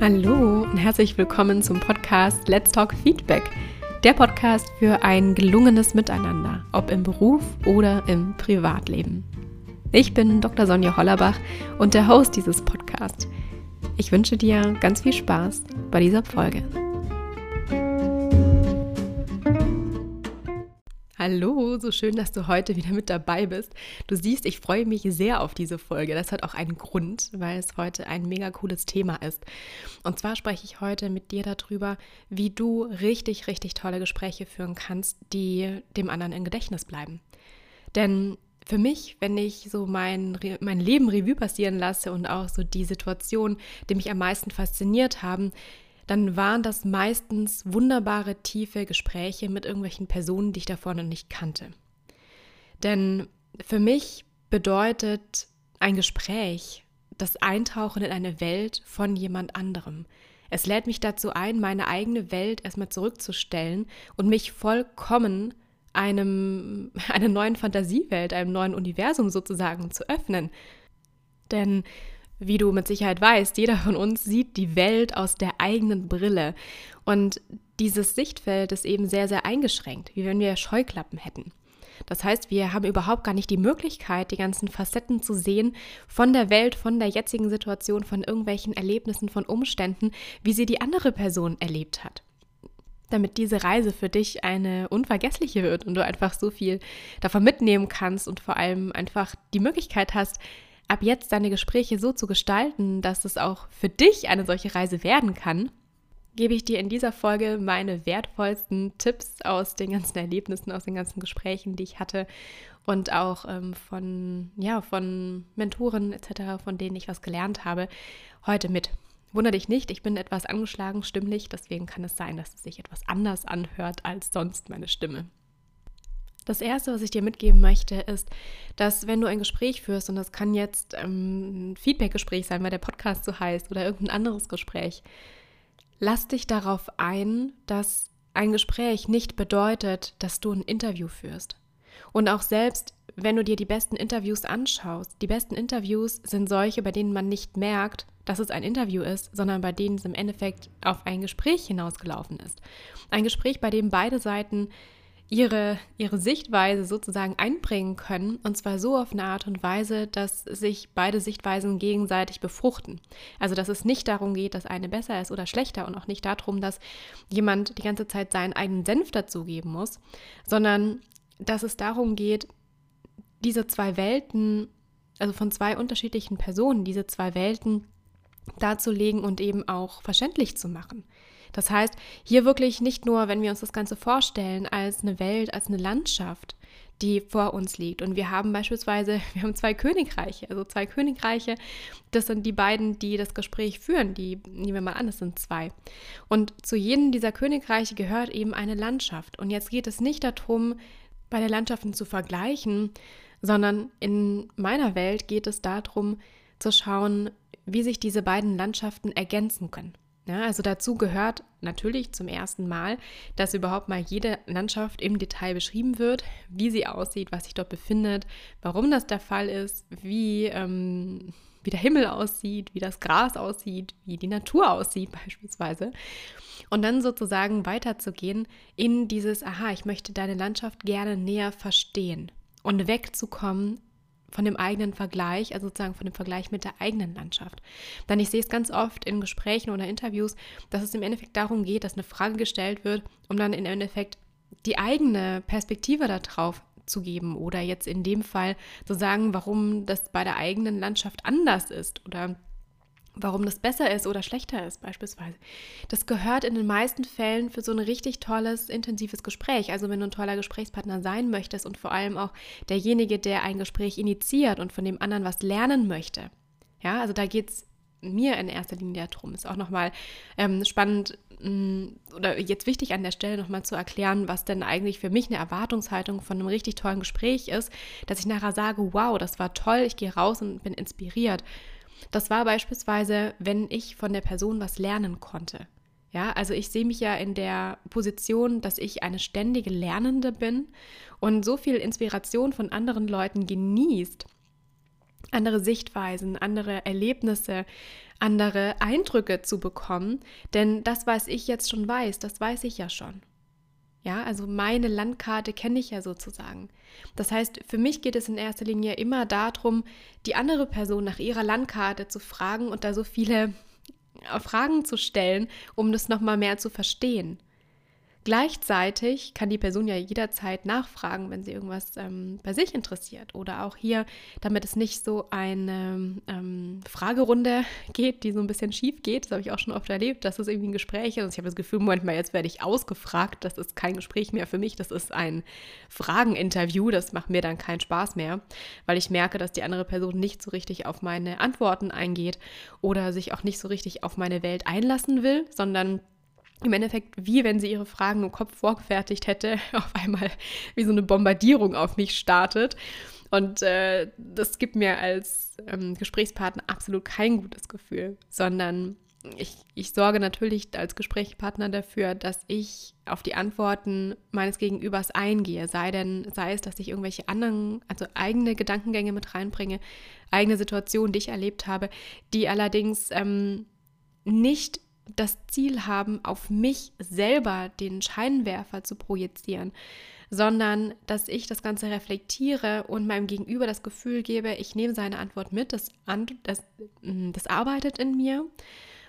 Hallo und herzlich willkommen zum Podcast Let's Talk Feedback. Der Podcast für ein gelungenes Miteinander, ob im Beruf oder im Privatleben. Ich bin Dr. Sonja Hollerbach und der Host dieses Podcasts. Ich wünsche dir ganz viel Spaß bei dieser Folge. Hallo, so schön, dass du heute wieder mit dabei bist. Du siehst, ich freue mich sehr auf diese Folge. Das hat auch einen Grund, weil es heute ein mega cooles Thema ist. Und zwar spreche ich heute mit dir darüber, wie du richtig, richtig tolle Gespräche führen kannst, die dem anderen im Gedächtnis bleiben. Denn für mich, wenn ich so mein, mein Leben Revue passieren lasse und auch so die Situation, die mich am meisten fasziniert haben, dann waren das meistens wunderbare, tiefe Gespräche mit irgendwelchen Personen, die ich davor noch nicht kannte. Denn für mich bedeutet ein Gespräch das Eintauchen in eine Welt von jemand anderem. Es lädt mich dazu ein, meine eigene Welt erstmal zurückzustellen und mich vollkommen einem, einer neuen Fantasiewelt, einem neuen Universum sozusagen zu öffnen. Denn wie du mit Sicherheit weißt, jeder von uns sieht die Welt aus der eigenen Brille. Und dieses Sichtfeld ist eben sehr, sehr eingeschränkt, wie wenn wir Scheuklappen hätten. Das heißt, wir haben überhaupt gar nicht die Möglichkeit, die ganzen Facetten zu sehen von der Welt, von der jetzigen Situation, von irgendwelchen Erlebnissen, von Umständen, wie sie die andere Person erlebt hat. Damit diese Reise für dich eine unvergessliche wird und du einfach so viel davon mitnehmen kannst und vor allem einfach die Möglichkeit hast, ab jetzt deine Gespräche so zu gestalten, dass es auch für dich eine solche Reise werden kann, gebe ich dir in dieser Folge meine wertvollsten Tipps aus den ganzen Erlebnissen, aus den ganzen Gesprächen, die ich hatte und auch ähm, von, ja, von Mentoren etc., von denen ich was gelernt habe, heute mit. Wunder dich nicht, ich bin etwas angeschlagen stimmlich, deswegen kann es sein, dass es sich etwas anders anhört als sonst meine Stimme. Das Erste, was ich dir mitgeben möchte, ist, dass wenn du ein Gespräch führst, und das kann jetzt ähm, ein Feedback-Gespräch sein, weil der Podcast so heißt, oder irgendein anderes Gespräch, lass dich darauf ein, dass ein Gespräch nicht bedeutet, dass du ein Interview führst. Und auch selbst, wenn du dir die besten Interviews anschaust, die besten Interviews sind solche, bei denen man nicht merkt, dass es ein Interview ist, sondern bei denen es im Endeffekt auf ein Gespräch hinausgelaufen ist. Ein Gespräch, bei dem beide Seiten ihre, ihre Sichtweise sozusagen einbringen können. Und zwar so auf eine Art und Weise, dass sich beide Sichtweisen gegenseitig befruchten. Also dass es nicht darum geht, dass eine besser ist oder schlechter und auch nicht darum, dass jemand die ganze Zeit seinen eigenen Senf dazugeben muss, sondern dass es darum geht, diese zwei Welten, also von zwei unterschiedlichen Personen, diese zwei Welten darzulegen und eben auch verständlich zu machen. Das heißt, hier wirklich nicht nur, wenn wir uns das Ganze vorstellen, als eine Welt, als eine Landschaft, die vor uns liegt. Und wir haben beispielsweise, wir haben zwei Königreiche, also zwei Königreiche, das sind die beiden, die das Gespräch führen, die nehmen wir mal an, das sind zwei. Und zu jedem dieser Königreiche gehört eben eine Landschaft. Und jetzt geht es nicht darum, beide Landschaften zu vergleichen, sondern in meiner Welt geht es darum, zu schauen, wie sich diese beiden Landschaften ergänzen können. Ja, also dazu gehört natürlich zum ersten Mal, dass überhaupt mal jede Landschaft im Detail beschrieben wird, wie sie aussieht, was sich dort befindet, warum das der Fall ist, wie, ähm, wie der Himmel aussieht, wie das Gras aussieht, wie die Natur aussieht beispielsweise. Und dann sozusagen weiterzugehen in dieses, aha, ich möchte deine Landschaft gerne näher verstehen und wegzukommen von dem eigenen Vergleich, also sozusagen von dem Vergleich mit der eigenen Landschaft. Denn ich sehe es ganz oft in Gesprächen oder Interviews, dass es im Endeffekt darum geht, dass eine Frage gestellt wird, um dann im Endeffekt die eigene Perspektive darauf zu geben oder jetzt in dem Fall zu sagen, warum das bei der eigenen Landschaft anders ist oder warum das besser ist oder schlechter ist beispielsweise. Das gehört in den meisten Fällen für so ein richtig tolles, intensives Gespräch. Also wenn du ein toller Gesprächspartner sein möchtest und vor allem auch derjenige, der ein Gespräch initiiert und von dem anderen was lernen möchte. Ja, also da geht es mir in erster Linie darum. Ist auch nochmal ähm, spannend mh, mm, oder jetzt wichtig an der Stelle nochmal zu erklären, was denn eigentlich für mich eine Erwartungshaltung von einem richtig tollen Gespräch ist, dass ich nachher sage, wow, das war toll, ich gehe raus und bin inspiriert. Das war beispielsweise, wenn ich von der Person was lernen konnte. Ja, also ich sehe mich ja in der Position, dass ich eine ständige Lernende bin und so viel Inspiration von anderen Leuten genießt, andere Sichtweisen, andere Erlebnisse, andere Eindrücke zu bekommen, denn das, was ich jetzt schon weiß, das weiß ich ja schon. Ja, also meine Landkarte kenne ich ja sozusagen. Das heißt, für mich geht es in erster Linie immer darum, die andere Person nach ihrer Landkarte zu fragen und da so viele Fragen zu stellen, um das nochmal mehr zu verstehen. Gleichzeitig kann die Person ja jederzeit nachfragen, wenn sie irgendwas ähm, bei sich interessiert. Oder auch hier, damit es nicht so eine ähm, Fragerunde geht, die so ein bisschen schief geht. Das habe ich auch schon oft erlebt, dass es irgendwie ein Gespräch ist. Und ich habe das Gefühl, manchmal jetzt werde ich ausgefragt. Das ist kein Gespräch mehr für mich. Das ist ein Frageninterview. Das macht mir dann keinen Spaß mehr, weil ich merke, dass die andere Person nicht so richtig auf meine Antworten eingeht oder sich auch nicht so richtig auf meine Welt einlassen will, sondern im Endeffekt, wie wenn sie ihre Fragen im Kopf vorgefertigt hätte, auf einmal wie so eine Bombardierung auf mich startet. Und äh, das gibt mir als ähm, Gesprächspartner absolut kein gutes Gefühl, sondern ich, ich sorge natürlich als Gesprächspartner dafür, dass ich auf die Antworten meines Gegenübers eingehe, sei denn, sei es, dass ich irgendwelche anderen, also eigene Gedankengänge mit reinbringe, eigene Situationen, die ich erlebt habe, die allerdings ähm, nicht das Ziel haben, auf mich selber den Scheinwerfer zu projizieren, sondern dass ich das Ganze reflektiere und meinem Gegenüber das Gefühl gebe, ich nehme seine Antwort mit, das, das, mm, das arbeitet in mir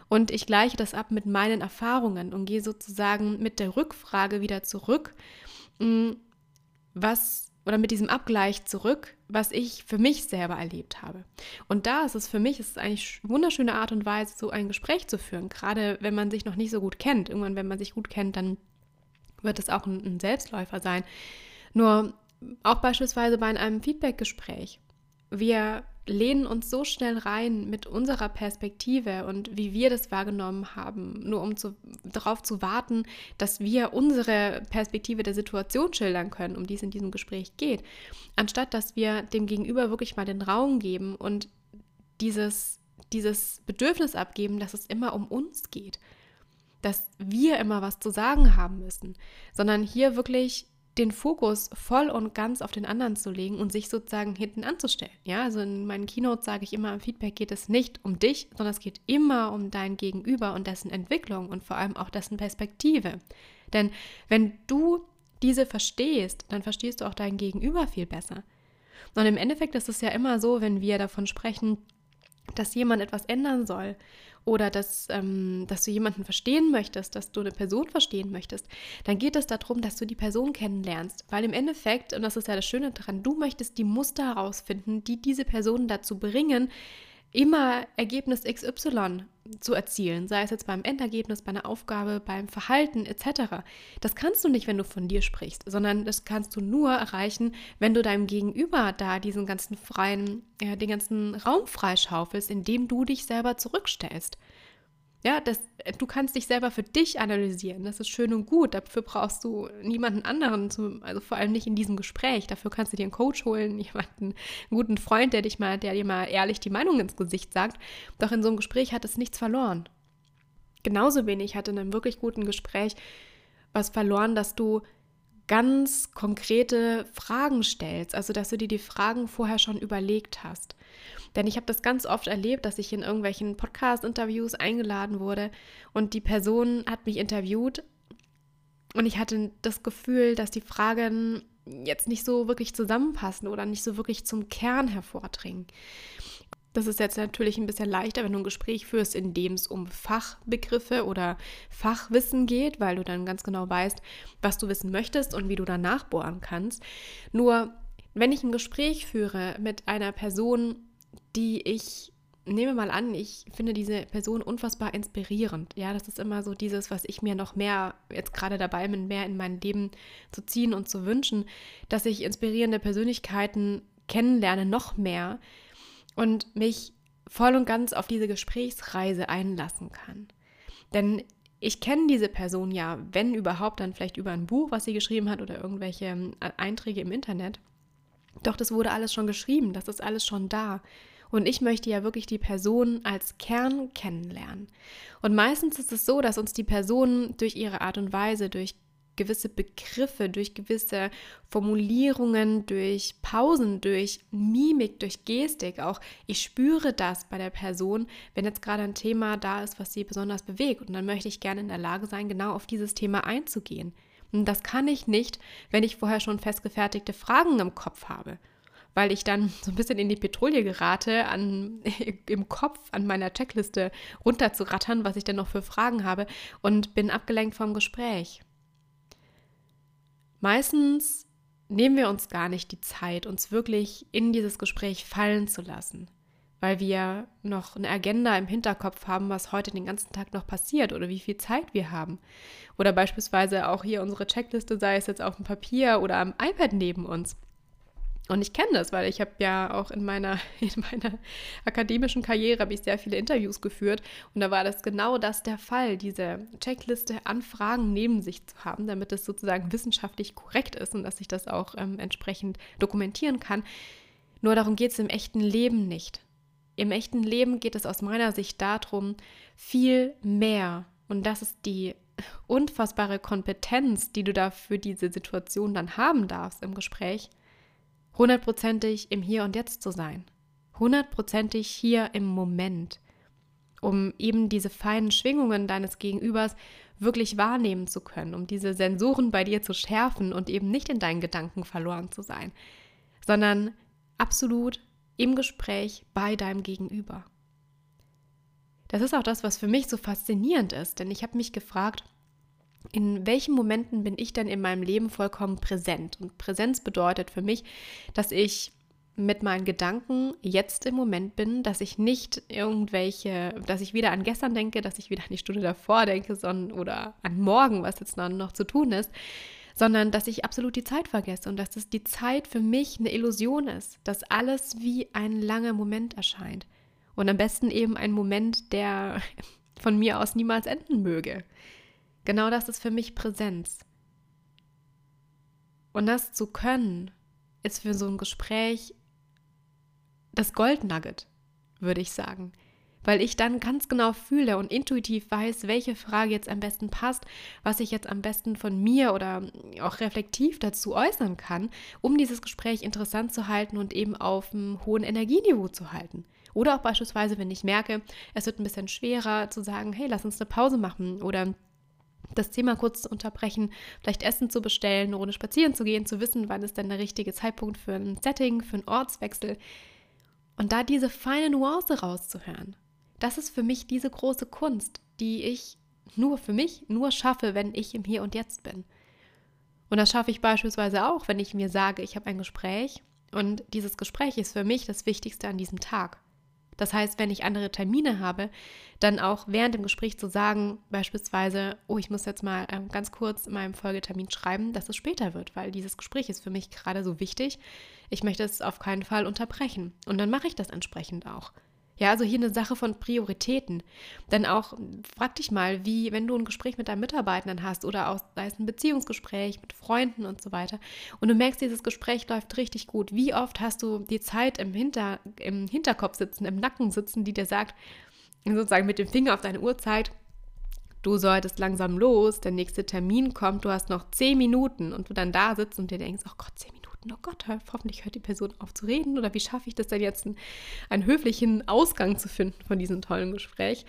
und ich gleiche das ab mit meinen Erfahrungen und gehe sozusagen mit der Rückfrage wieder zurück, mm, was oder mit diesem Abgleich zurück, was ich für mich selber erlebt habe. Und da ist es für mich, ist es eigentlich eine wunderschöne Art und Weise, so ein Gespräch zu führen, gerade wenn man sich noch nicht so gut kennt. Irgendwann, wenn man sich gut kennt, dann wird es auch ein, ein Selbstläufer sein. Nur auch beispielsweise bei einem Feedbackgespräch. Wir lehnen uns so schnell rein mit unserer Perspektive und wie wir das wahrgenommen haben, nur um zu, darauf zu warten, dass wir unsere Perspektive der Situation schildern können, um die es in diesem Gespräch geht, anstatt dass wir dem Gegenüber wirklich mal den Raum geben und dieses, dieses Bedürfnis abgeben, dass es immer um uns geht, dass wir immer was zu sagen haben müssen, sondern hier wirklich den Fokus voll und ganz auf den anderen zu legen und sich sozusagen hinten anzustellen. Ja, also in meinen Keynotes sage ich immer, im Feedback geht es nicht um dich, sondern es geht immer um dein Gegenüber und dessen Entwicklung und vor allem auch dessen Perspektive. Denn wenn du diese verstehst, dann verstehst du auch dein Gegenüber viel besser. Und im Endeffekt ist es ja immer so, wenn wir davon sprechen, dass jemand etwas ändern soll oder dass, ähm, dass du jemanden verstehen möchtest, dass du eine Person verstehen möchtest, dann geht es darum, dass du die Person kennenlernst. Weil im Endeffekt, und das ist ja das Schöne daran, du möchtest die Muster herausfinden, die diese Person dazu bringen, immer Ergebnis XY zu erzielen, sei es jetzt beim Endergebnis, bei einer Aufgabe, beim Verhalten etc. Das kannst du nicht, wenn du von dir sprichst, sondern das kannst du nur erreichen, wenn du deinem Gegenüber da diesen ganzen freien, äh, den ganzen Raum freischaufelst, indem du dich selber zurückstellst. Ja, das, du kannst dich selber für dich analysieren. Das ist schön und gut. Dafür brauchst du niemanden anderen, zum, also vor allem nicht in diesem Gespräch. Dafür kannst du dir einen Coach holen, jemanden, einen guten Freund, der dich mal, der dir mal ehrlich die Meinung ins Gesicht sagt. Doch in so einem Gespräch hat es nichts verloren. Genauso wenig hat in einem wirklich guten Gespräch was verloren, dass du ganz konkrete Fragen stellst, also dass du dir die Fragen vorher schon überlegt hast. Denn ich habe das ganz oft erlebt, dass ich in irgendwelchen Podcast-Interviews eingeladen wurde und die Person hat mich interviewt und ich hatte das Gefühl, dass die Fragen jetzt nicht so wirklich zusammenpassen oder nicht so wirklich zum Kern hervordringen. Das ist jetzt natürlich ein bisschen leichter, wenn du ein Gespräch führst, in dem es um Fachbegriffe oder Fachwissen geht, weil du dann ganz genau weißt, was du wissen möchtest und wie du danach bohren kannst. Nur, wenn ich ein Gespräch führe mit einer Person, die ich nehme mal an, ich finde diese Person unfassbar inspirierend. Ja, das ist immer so dieses, was ich mir noch mehr jetzt gerade dabei bin, mehr in mein Leben zu ziehen und zu wünschen, dass ich inspirierende Persönlichkeiten kennenlerne, noch mehr und mich voll und ganz auf diese Gesprächsreise einlassen kann. Denn ich kenne diese Person ja, wenn überhaupt, dann vielleicht über ein Buch, was sie geschrieben hat oder irgendwelche ähm, Einträge im Internet. Doch das wurde alles schon geschrieben, das ist alles schon da. Und ich möchte ja wirklich die Person als Kern kennenlernen. Und meistens ist es so, dass uns die Person durch ihre Art und Weise, durch gewisse Begriffe, durch gewisse Formulierungen, durch Pausen, durch Mimik, durch Gestik auch. Ich spüre das bei der Person, wenn jetzt gerade ein Thema da ist, was sie besonders bewegt. Und dann möchte ich gerne in der Lage sein, genau auf dieses Thema einzugehen. Und das kann ich nicht, wenn ich vorher schon festgefertigte Fragen im Kopf habe weil ich dann so ein bisschen in die Petrouille gerate, an, im Kopf an meiner Checkliste runterzurattern, was ich denn noch für Fragen habe und bin abgelenkt vom Gespräch. Meistens nehmen wir uns gar nicht die Zeit, uns wirklich in dieses Gespräch fallen zu lassen, weil wir noch eine Agenda im Hinterkopf haben, was heute den ganzen Tag noch passiert oder wie viel Zeit wir haben. Oder beispielsweise auch hier unsere Checkliste, sei es jetzt auf dem Papier oder am iPad neben uns. Und ich kenne das, weil ich habe ja auch in meiner, in meiner akademischen Karriere ich sehr viele Interviews geführt und da war das genau das der Fall, diese Checkliste an Fragen neben sich zu haben, damit es sozusagen wissenschaftlich korrekt ist und dass ich das auch ähm, entsprechend dokumentieren kann. Nur darum geht es im echten Leben nicht. Im echten Leben geht es aus meiner Sicht darum, viel mehr. Und das ist die unfassbare Kompetenz, die du da für diese Situation dann haben darfst im Gespräch hundertprozentig im Hier und Jetzt zu sein, hundertprozentig hier im Moment, um eben diese feinen Schwingungen deines Gegenübers wirklich wahrnehmen zu können, um diese Sensoren bei dir zu schärfen und eben nicht in deinen Gedanken verloren zu sein, sondern absolut im Gespräch bei deinem Gegenüber. Das ist auch das, was für mich so faszinierend ist, denn ich habe mich gefragt, in welchen Momenten bin ich denn in meinem Leben vollkommen präsent? Und Präsenz bedeutet für mich, dass ich mit meinen Gedanken jetzt im Moment bin, dass ich nicht irgendwelche, dass ich wieder an gestern denke, dass ich wieder an die Stunde davor denke, sondern oder an morgen, was jetzt noch zu tun ist, sondern dass ich absolut die Zeit vergesse und dass es die Zeit für mich eine Illusion ist, dass alles wie ein langer Moment erscheint und am besten eben ein Moment, der von mir aus niemals enden möge. Genau das ist für mich Präsenz. Und das zu können, ist für so ein Gespräch das Goldnugget, würde ich sagen. Weil ich dann ganz genau fühle und intuitiv weiß, welche Frage jetzt am besten passt, was ich jetzt am besten von mir oder auch reflektiv dazu äußern kann, um dieses Gespräch interessant zu halten und eben auf einem hohen Energieniveau zu halten. Oder auch beispielsweise, wenn ich merke, es wird ein bisschen schwerer zu sagen, hey, lass uns eine Pause machen oder das Thema kurz zu unterbrechen, vielleicht Essen zu bestellen, ohne spazieren zu gehen, zu wissen, wann ist denn der richtige Zeitpunkt für ein Setting, für einen Ortswechsel. Und da diese feine Nuance rauszuhören, das ist für mich diese große Kunst, die ich nur für mich nur schaffe, wenn ich im Hier und Jetzt bin. Und das schaffe ich beispielsweise auch, wenn ich mir sage, ich habe ein Gespräch und dieses Gespräch ist für mich das Wichtigste an diesem Tag. Das heißt, wenn ich andere Termine habe, dann auch während dem Gespräch zu sagen, beispielsweise, oh, ich muss jetzt mal ähm, ganz kurz in meinem Folgetermin schreiben, dass es später wird, weil dieses Gespräch ist für mich gerade so wichtig. Ich möchte es auf keinen Fall unterbrechen. Und dann mache ich das entsprechend auch. Ja, also hier eine Sache von Prioritäten. Denn auch, frag dich mal, wie, wenn du ein Gespräch mit deinen Mitarbeitenden hast oder auch, sei es ein Beziehungsgespräch mit Freunden und so weiter, und du merkst, dieses Gespräch läuft richtig gut. Wie oft hast du die Zeit im, Hinter, im Hinterkopf sitzen, im Nacken sitzen, die dir sagt, sozusagen mit dem Finger auf deine Uhrzeit, du solltest langsam los, der nächste Termin kommt, du hast noch zehn Minuten und du dann da sitzt und dir denkst, oh Gott, zehn Minuten oh Gott, hoffentlich hört die Person auf zu reden oder wie schaffe ich das denn jetzt, einen, einen höflichen Ausgang zu finden von diesem tollen Gespräch?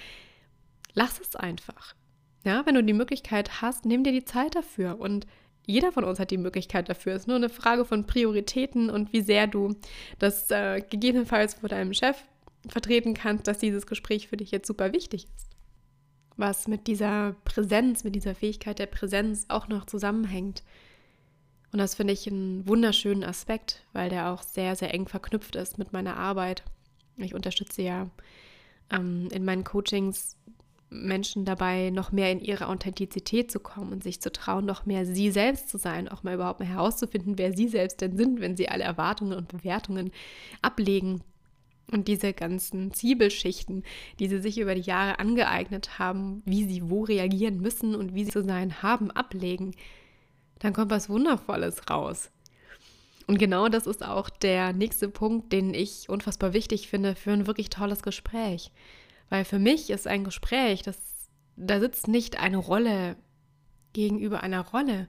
Lass es einfach. Ja, wenn du die Möglichkeit hast, nimm dir die Zeit dafür und jeder von uns hat die Möglichkeit dafür. Es ist nur eine Frage von Prioritäten und wie sehr du das äh, gegebenenfalls vor deinem Chef vertreten kannst, dass dieses Gespräch für dich jetzt super wichtig ist. Was mit dieser Präsenz, mit dieser Fähigkeit der Präsenz auch noch zusammenhängt, und das finde ich einen wunderschönen Aspekt, weil der auch sehr, sehr eng verknüpft ist mit meiner Arbeit. Ich unterstütze ja ähm, in meinen Coachings Menschen dabei, noch mehr in ihre Authentizität zu kommen und sich zu trauen, noch mehr sie selbst zu sein, auch mal überhaupt mal herauszufinden, wer sie selbst denn sind, wenn sie alle Erwartungen und Bewertungen ablegen und diese ganzen Zwiebelschichten, die sie sich über die Jahre angeeignet haben, wie sie wo reagieren müssen und wie sie zu sein haben, ablegen dann kommt was Wundervolles raus. Und genau das ist auch der nächste Punkt, den ich unfassbar wichtig finde für ein wirklich tolles Gespräch. Weil für mich ist ein Gespräch, das, da sitzt nicht eine Rolle gegenüber einer Rolle.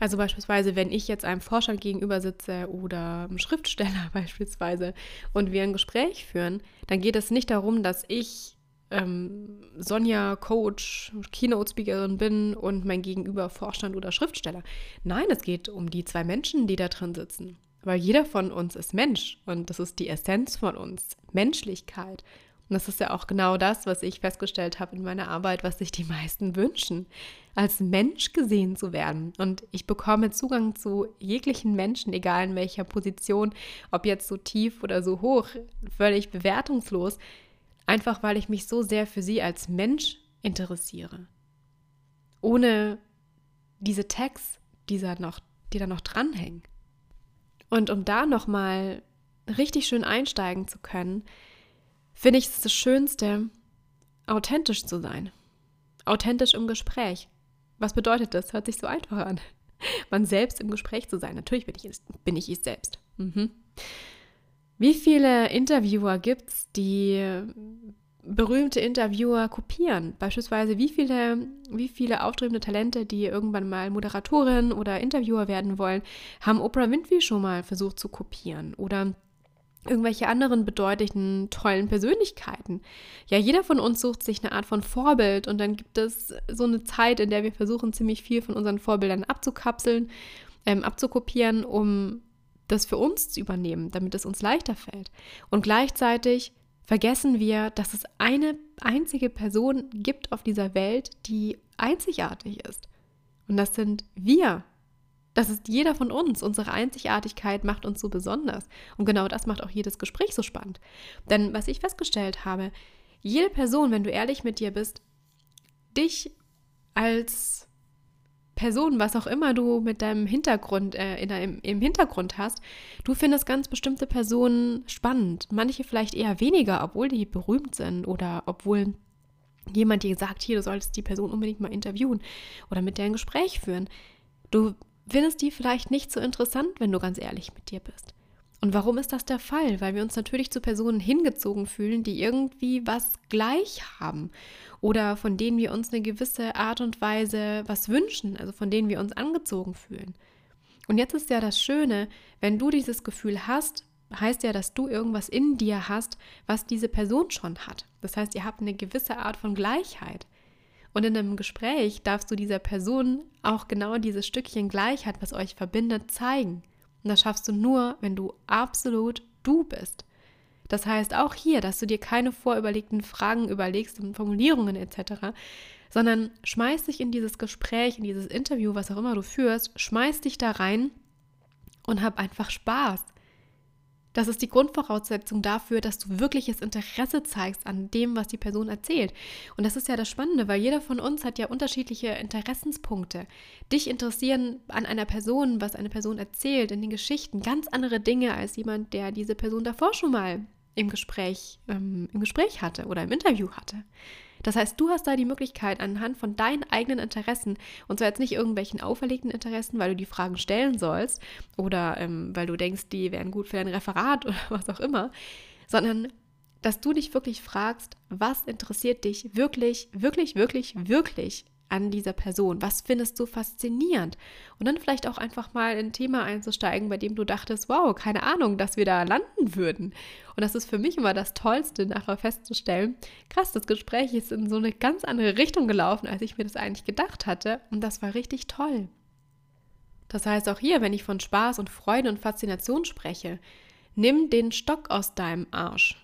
Also beispielsweise, wenn ich jetzt einem Vorstand gegenüber sitze oder einem Schriftsteller beispielsweise und wir ein Gespräch führen, dann geht es nicht darum, dass ich ähm, Sonja, Coach, Keynote-Speakerin bin und mein Gegenüber Vorstand oder Schriftsteller. Nein, es geht um die zwei Menschen, die da drin sitzen. Weil jeder von uns ist Mensch und das ist die Essenz von uns, Menschlichkeit. Und das ist ja auch genau das, was ich festgestellt habe in meiner Arbeit, was sich die meisten wünschen, als Mensch gesehen zu werden. Und ich bekomme Zugang zu jeglichen Menschen, egal in welcher Position, ob jetzt so tief oder so hoch, völlig bewertungslos, einfach weil ich mich so sehr für sie als Mensch interessiere. Ohne diese Tags, die da noch, die da noch dranhängen. Und um da nochmal richtig schön einsteigen zu können, finde ich es das Schönste, authentisch zu sein. Authentisch im Gespräch. Was bedeutet das? Hört sich so einfach an. Man selbst im Gespräch zu sein. Natürlich bin ich, bin ich es selbst. Mhm. Wie viele Interviewer gibt es, die berühmte Interviewer kopieren? Beispielsweise, wie viele, wie viele aufstrebende Talente, die irgendwann mal Moderatorin oder Interviewer werden wollen, haben Oprah Winfrey schon mal versucht zu kopieren? Oder irgendwelche anderen bedeutenden, tollen Persönlichkeiten. Ja, jeder von uns sucht sich eine Art von Vorbild und dann gibt es so eine Zeit, in der wir versuchen, ziemlich viel von unseren Vorbildern abzukapseln, ähm, abzukopieren, um das für uns zu übernehmen, damit es uns leichter fällt. Und gleichzeitig vergessen wir, dass es eine einzige Person gibt auf dieser Welt, die einzigartig ist. Und das sind wir. Das ist jeder von uns. Unsere Einzigartigkeit macht uns so besonders. Und genau das macht auch jedes Gespräch so spannend. Denn was ich festgestellt habe, jede Person, wenn du ehrlich mit dir bist, dich als Person, was auch immer du mit deinem Hintergrund, äh, in deinem, im Hintergrund hast, du findest ganz bestimmte Personen spannend. Manche vielleicht eher weniger, obwohl die berühmt sind oder obwohl jemand dir sagt, hier, du solltest die Person unbedingt mal interviewen oder mit der ein Gespräch führen. Du findest die vielleicht nicht so interessant, wenn du ganz ehrlich mit dir bist. Und warum ist das der Fall? Weil wir uns natürlich zu Personen hingezogen fühlen, die irgendwie was gleich haben oder von denen wir uns eine gewisse Art und Weise was wünschen, also von denen wir uns angezogen fühlen. Und jetzt ist ja das Schöne, wenn du dieses Gefühl hast, heißt ja, dass du irgendwas in dir hast, was diese Person schon hat. Das heißt, ihr habt eine gewisse Art von Gleichheit. Und in einem Gespräch darfst du dieser Person auch genau dieses Stückchen Gleichheit, was euch verbindet, zeigen. Und das schaffst du nur, wenn du absolut du bist. Das heißt auch hier, dass du dir keine vorüberlegten Fragen überlegst und Formulierungen etc., sondern schmeiß dich in dieses Gespräch, in dieses Interview, was auch immer du führst, schmeiß dich da rein und hab einfach Spaß. Das ist die Grundvoraussetzung dafür, dass du wirkliches Interesse zeigst an dem, was die Person erzählt. Und das ist ja das Spannende, weil jeder von uns hat ja unterschiedliche Interessenspunkte. Dich interessieren an einer Person, was eine Person erzählt, in den Geschichten, ganz andere Dinge als jemand, der diese Person davor schon mal im Gespräch, ähm, im Gespräch hatte oder im Interview hatte. Das heißt, du hast da die Möglichkeit, anhand von deinen eigenen Interessen, und zwar jetzt nicht irgendwelchen auferlegten Interessen, weil du die Fragen stellen sollst oder ähm, weil du denkst, die wären gut für dein Referat oder was auch immer, sondern dass du dich wirklich fragst, was interessiert dich wirklich, wirklich, wirklich, wirklich an dieser Person? Was findest du faszinierend? Und dann vielleicht auch einfach mal in ein Thema einzusteigen, bei dem du dachtest, wow, keine Ahnung, dass wir da landen würden. Und das ist für mich immer das Tollste, nachher festzustellen, krass, das Gespräch ist in so eine ganz andere Richtung gelaufen, als ich mir das eigentlich gedacht hatte. Und das war richtig toll. Das heißt auch hier, wenn ich von Spaß und Freude und Faszination spreche, nimm den Stock aus deinem Arsch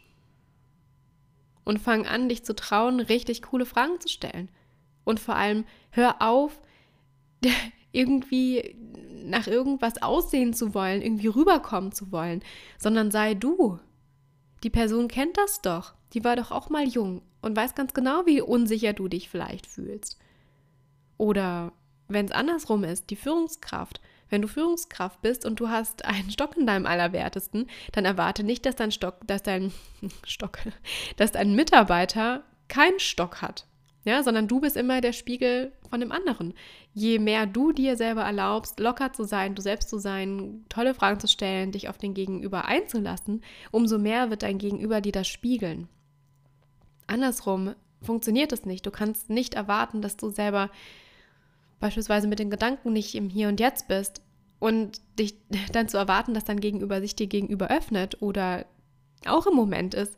und fang an, dich zu trauen, richtig coole Fragen zu stellen. Und vor allem, hör auf, irgendwie nach irgendwas aussehen zu wollen, irgendwie rüberkommen zu wollen, sondern sei du. Die Person kennt das doch. Die war doch auch mal jung und weiß ganz genau, wie unsicher du dich vielleicht fühlst. Oder wenn es andersrum ist, die Führungskraft. Wenn du Führungskraft bist und du hast einen Stock in deinem Allerwertesten, dann erwarte nicht, dass dein Stock, dass dein Stock, dass dein Mitarbeiter keinen Stock hat ja, sondern du bist immer der Spiegel von dem anderen. Je mehr du dir selber erlaubst, locker zu sein, du selbst zu sein, tolle Fragen zu stellen, dich auf den Gegenüber einzulassen, umso mehr wird dein Gegenüber dir das spiegeln. Andersrum funktioniert es nicht. Du kannst nicht erwarten, dass du selber beispielsweise mit den Gedanken nicht im Hier und Jetzt bist und dich dann zu erwarten, dass dein Gegenüber sich dir gegenüber öffnet oder auch im Moment ist,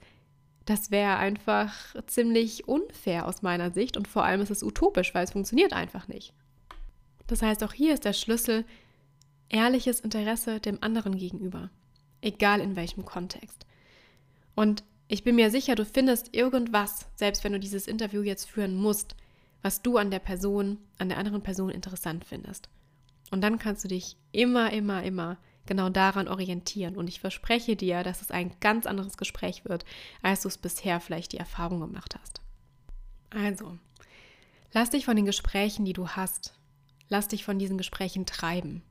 das wäre einfach ziemlich unfair aus meiner Sicht und vor allem ist es utopisch, weil es funktioniert einfach nicht. Das heißt, auch hier ist der Schlüssel ehrliches Interesse dem anderen gegenüber, egal in welchem Kontext. Und ich bin mir sicher, du findest irgendwas, selbst wenn du dieses Interview jetzt führen musst, was du an der Person, an der anderen Person interessant findest. Und dann kannst du dich immer, immer, immer genau daran orientieren. Und ich verspreche dir, dass es ein ganz anderes Gespräch wird, als du es bisher vielleicht die Erfahrung gemacht hast. Also, lass dich von den Gesprächen, die du hast, lass dich von diesen Gesprächen treiben.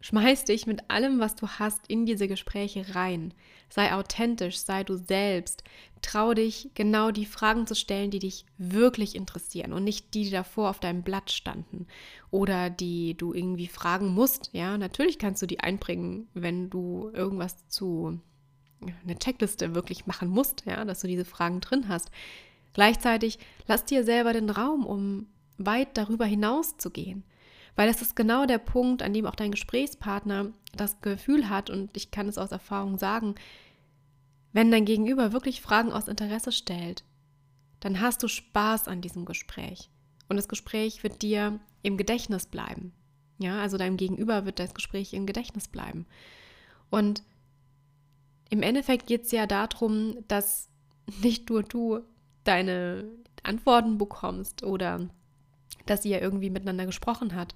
Schmeiß dich mit allem, was du hast, in diese Gespräche rein. Sei authentisch, sei du selbst. Trau dich, genau die Fragen zu stellen, die dich wirklich interessieren und nicht die, die davor auf deinem Blatt standen oder die du irgendwie fragen musst. Ja, natürlich kannst du die einbringen, wenn du irgendwas zu eine Checkliste wirklich machen musst, ja, dass du diese Fragen drin hast. Gleichzeitig lass dir selber den Raum, um weit darüber hinaus zu gehen. Weil das ist genau der Punkt, an dem auch dein Gesprächspartner das Gefühl hat, und ich kann es aus Erfahrung sagen, wenn dein Gegenüber wirklich Fragen aus Interesse stellt, dann hast du Spaß an diesem Gespräch. Und das Gespräch wird dir im Gedächtnis bleiben. Ja, also deinem Gegenüber wird das Gespräch im Gedächtnis bleiben. Und im Endeffekt geht es ja darum, dass nicht nur du deine Antworten bekommst oder dass ihr irgendwie miteinander gesprochen habt,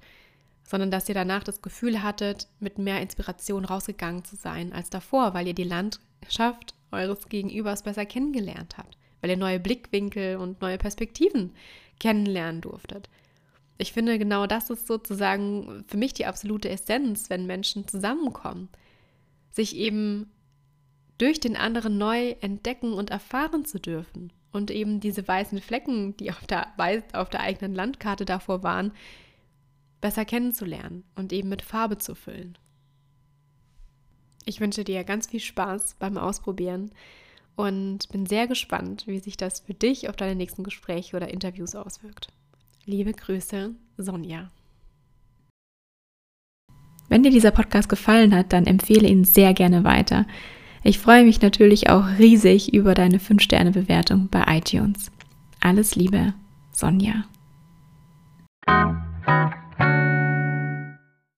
sondern dass ihr danach das Gefühl hattet, mit mehr Inspiration rausgegangen zu sein als davor, weil ihr die Landschaft eures Gegenübers besser kennengelernt habt, weil ihr neue Blickwinkel und neue Perspektiven kennenlernen durftet. Ich finde, genau das ist sozusagen für mich die absolute Essenz, wenn Menschen zusammenkommen, sich eben durch den anderen neu entdecken und erfahren zu dürfen und eben diese weißen Flecken, die auf der, auf der eigenen Landkarte davor waren, besser kennenzulernen und eben mit Farbe zu füllen. Ich wünsche dir ganz viel Spaß beim Ausprobieren und bin sehr gespannt, wie sich das für dich auf deine nächsten Gespräche oder Interviews auswirkt. Liebe Grüße, Sonja. Wenn dir dieser Podcast gefallen hat, dann empfehle ihn sehr gerne weiter. Ich freue mich natürlich auch riesig über deine 5-Sterne-Bewertung bei iTunes. Alles Liebe, Sonja.